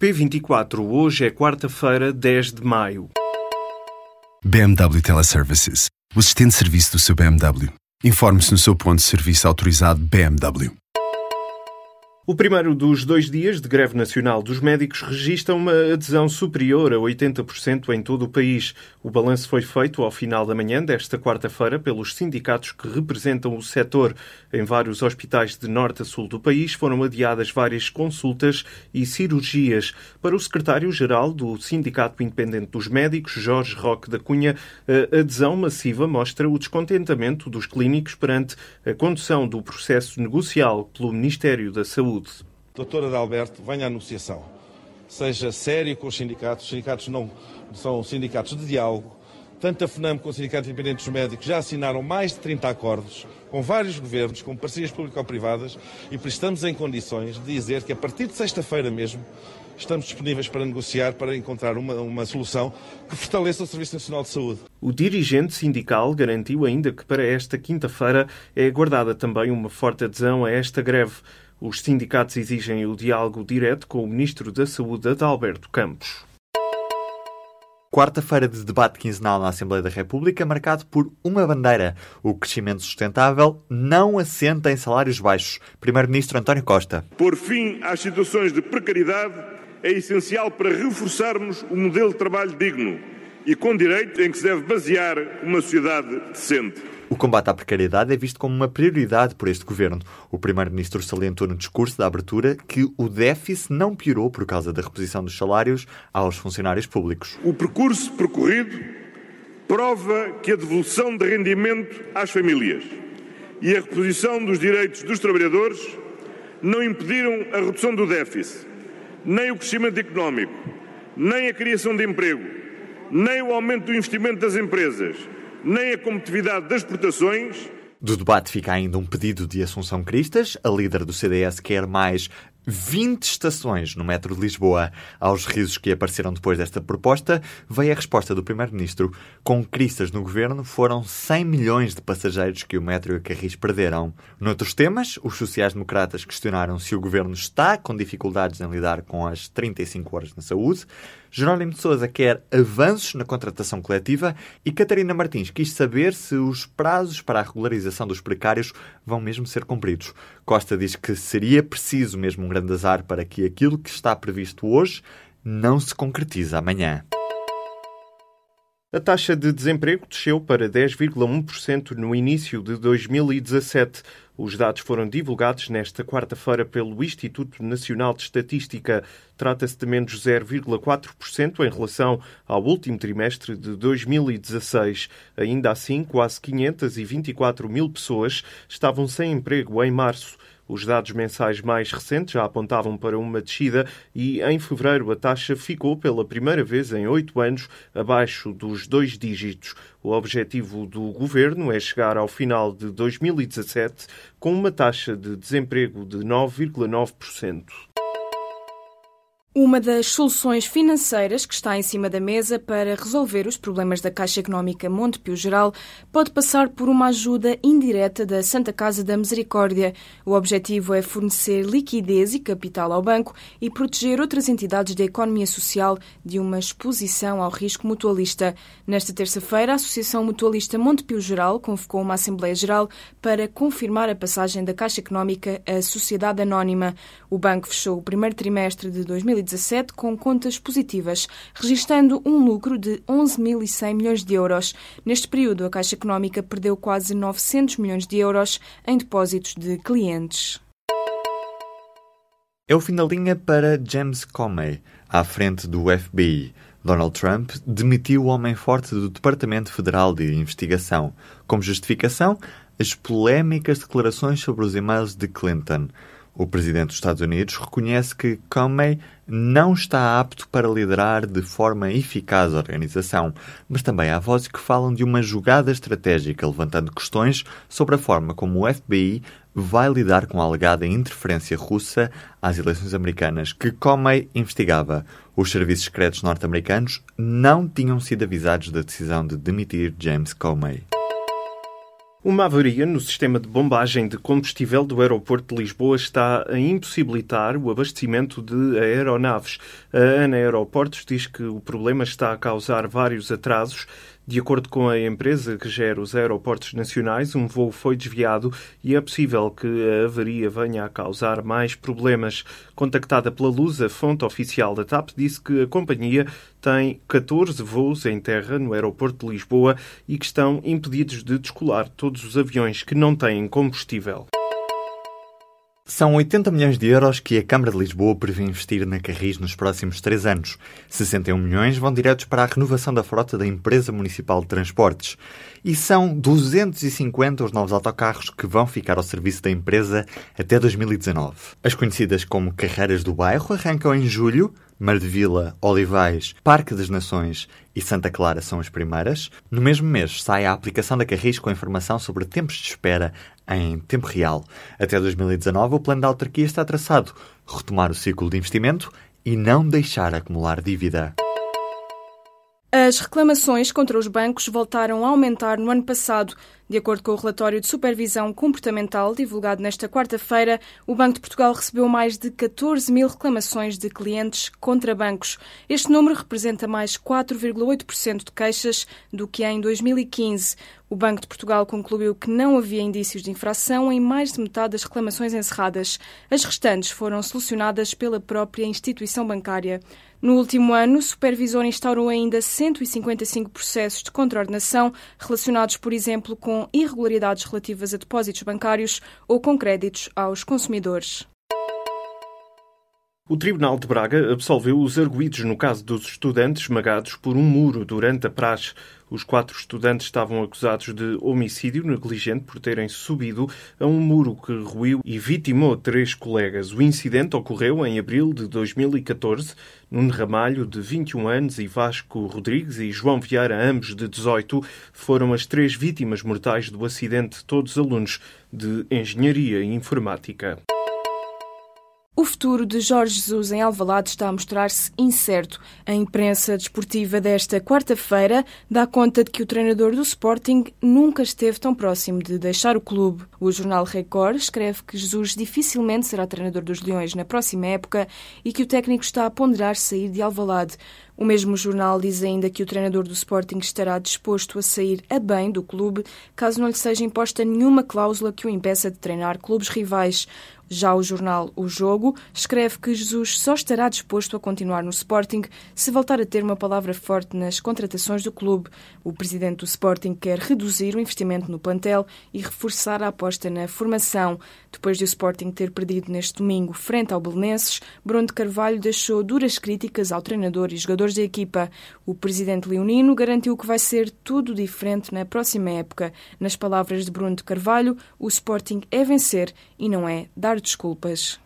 P24, hoje é quarta-feira, 10 de maio. BMW Teleservices, o assistente de serviço do seu BMW. Informe-se no seu ponto de serviço autorizado BMW. O primeiro dos dois dias de greve nacional dos médicos registra uma adesão superior a 80% em todo o país. O balanço foi feito ao final da manhã desta quarta-feira pelos sindicatos que representam o setor. Em vários hospitais de norte a sul do país foram adiadas várias consultas e cirurgias. Para o secretário-geral do Sindicato Independente dos Médicos, Jorge Roque da Cunha, a adesão massiva mostra o descontentamento dos clínicos perante a condução do processo negocial pelo Ministério da Saúde. Saúde. Doutora Adalberto, venha à negociação. Seja sério com os sindicatos. Os sindicatos não são sindicatos de diálogo. Tanto a FNAM como o Sindicato Independente dos Médicos já assinaram mais de 30 acordos com vários governos, com parcerias público-privadas, e por isso estamos em condições de dizer que a partir de sexta-feira mesmo estamos disponíveis para negociar, para encontrar uma, uma solução que fortaleça o Serviço Nacional de Saúde. O dirigente sindical garantiu ainda que para esta quinta-feira é aguardada também uma forte adesão a esta greve. Os sindicatos exigem o diálogo direto com o Ministro da Saúde, Adalberto Campos. Quarta-feira de debate quinzenal na Assembleia da República, marcado por uma bandeira. O crescimento sustentável não assenta em salários baixos. Primeiro-Ministro António Costa. Por fim às situações de precariedade é essencial para reforçarmos o modelo de trabalho digno e com direito em que se deve basear uma sociedade decente. O combate à precariedade é visto como uma prioridade por este governo. O primeiro-ministro salientou no discurso da abertura que o déficit não piorou por causa da reposição dos salários aos funcionários públicos. O percurso percorrido prova que a devolução de rendimento às famílias e a reposição dos direitos dos trabalhadores não impediram a redução do déficit, nem o crescimento económico, nem a criação de emprego, nem o aumento do investimento das empresas nem a competitividade das exportações. Do debate fica ainda um pedido de Assunção Cristas. A líder do CDS quer mais 20 estações no metro de Lisboa. Aos risos que apareceram depois desta proposta, veio a resposta do Primeiro-Ministro. Com cristas no governo, foram 100 milhões de passageiros que o metro e a Carris perderam. Noutros temas, os sociais-democratas questionaram se o governo está com dificuldades em lidar com as 35 horas na saúde. Jerónimo de Sousa quer avanços na contratação coletiva e Catarina Martins quis saber se os prazos para a regularização dos precários vão mesmo ser cumpridos. Costa diz que seria preciso mesmo um azar para que aquilo que está previsto hoje não se concretize amanhã. A taxa de desemprego desceu para 10,1% no início de 2017. Os dados foram divulgados nesta quarta-feira pelo Instituto Nacional de Estatística. Trata-se de menos 0,4% em relação ao último trimestre de 2016. Ainda assim, quase 524 mil pessoas estavam sem emprego em março. Os dados mensais mais recentes já apontavam para uma descida e, em fevereiro, a taxa ficou pela primeira vez em oito anos abaixo dos dois dígitos. O objetivo do governo é chegar ao final de 2017 com uma taxa de desemprego de 9,9%. Uma das soluções financeiras que está em cima da mesa para resolver os problemas da Caixa Económica Montepio Geral pode passar por uma ajuda indireta da Santa Casa da Misericórdia. O objetivo é fornecer liquidez e capital ao banco e proteger outras entidades da economia social de uma exposição ao risco mutualista. Nesta terça-feira, a Associação Mutualista Montepio Geral convocou uma Assembleia Geral para confirmar a passagem da Caixa Económica à Sociedade Anónima. O banco fechou o primeiro trimestre de 2017 2017 com contas positivas, registando um lucro de 11.100 milhões de euros. Neste período, a Caixa Económica perdeu quase 900 milhões de euros em depósitos de clientes. É o fim da linha para James Comey, à frente do FBI. Donald Trump demitiu o homem forte do Departamento Federal de Investigação. Como justificação, as polémicas declarações sobre os e-mails de Clinton. O presidente dos Estados Unidos reconhece que Comey não está apto para liderar de forma eficaz a organização, mas também há vozes que falam de uma jogada estratégica, levantando questões sobre a forma como o FBI vai lidar com a alegada interferência russa às eleições americanas que Comey investigava. Os serviços secretos norte-americanos não tinham sido avisados da decisão de demitir James Comey. Uma avaria no sistema de bombagem de combustível do aeroporto de Lisboa está a impossibilitar o abastecimento de aeronaves. A ANA Aeroportos diz que o problema está a causar vários atrasos. De acordo com a empresa que gera os aeroportos nacionais, um voo foi desviado e é possível que a avaria venha a causar mais problemas. Contactada pela Luz, a fonte oficial da TAP disse que a companhia tem 14 voos em terra no aeroporto de Lisboa e que estão impedidos de descolar todos os aviões que não têm combustível. São 80 milhões de euros que a Câmara de Lisboa prevê investir na Carris nos próximos três anos. 61 milhões vão diretos para a renovação da frota da Empresa Municipal de Transportes. E são 250 os novos autocarros que vão ficar ao serviço da empresa até 2019. As conhecidas como Carreiras do Bairro arrancam em julho, Mardevila, Olivais, Parque das Nações e Santa Clara são as primeiras. No mesmo mês sai a aplicação da Carris com informação sobre tempos de espera em tempo real. Até 2019, o plano da autarquia está traçado retomar o ciclo de investimento e não deixar acumular dívida. As reclamações contra os bancos voltaram a aumentar no ano passado. De acordo com o relatório de supervisão comportamental divulgado nesta quarta-feira, o Banco de Portugal recebeu mais de 14 mil reclamações de clientes contra bancos. Este número representa mais 4,8% de queixas do que em 2015. O Banco de Portugal concluiu que não havia indícios de infração em mais de metade das reclamações encerradas. As restantes foram solucionadas pela própria instituição bancária. No último ano, o supervisor instaurou ainda 155 processos de contraordenação relacionados, por exemplo, irregularidades relativas a depósitos bancários ou com créditos aos consumidores. O Tribunal de Braga absolveu os arguídos no caso dos estudantes esmagados por um muro durante a praxe. Os quatro estudantes estavam acusados de homicídio negligente por terem subido a um muro que ruiu e vitimou três colegas. O incidente ocorreu em abril de 2014. Nuno Ramalho, de 21 anos, e Vasco Rodrigues e João Vieira, ambos de 18, foram as três vítimas mortais do acidente, todos alunos de Engenharia e Informática. O futuro de Jorge Jesus em Alvalade está a mostrar-se incerto. A imprensa desportiva desta quarta-feira dá conta de que o treinador do Sporting nunca esteve tão próximo de deixar o clube. O jornal Record escreve que Jesus dificilmente será treinador dos Leões na próxima época e que o técnico está a ponderar sair de Alvalade. O mesmo jornal diz ainda que o treinador do Sporting estará disposto a sair a bem do clube caso não lhe seja imposta nenhuma cláusula que o impeça de treinar clubes rivais. Já o jornal O Jogo escreve que Jesus só estará disposto a continuar no Sporting se voltar a ter uma palavra forte nas contratações do clube. O presidente do Sporting quer reduzir o investimento no plantel e reforçar a aposta na formação. Depois de o Sporting ter perdido neste domingo frente ao Belenenses, Bruno de Carvalho deixou duras críticas ao treinador e jogadores da equipa. O presidente leonino garantiu que vai ser tudo diferente na próxima época. Nas palavras de Bruno de Carvalho, o Sporting é vencer e não é dar desculpas.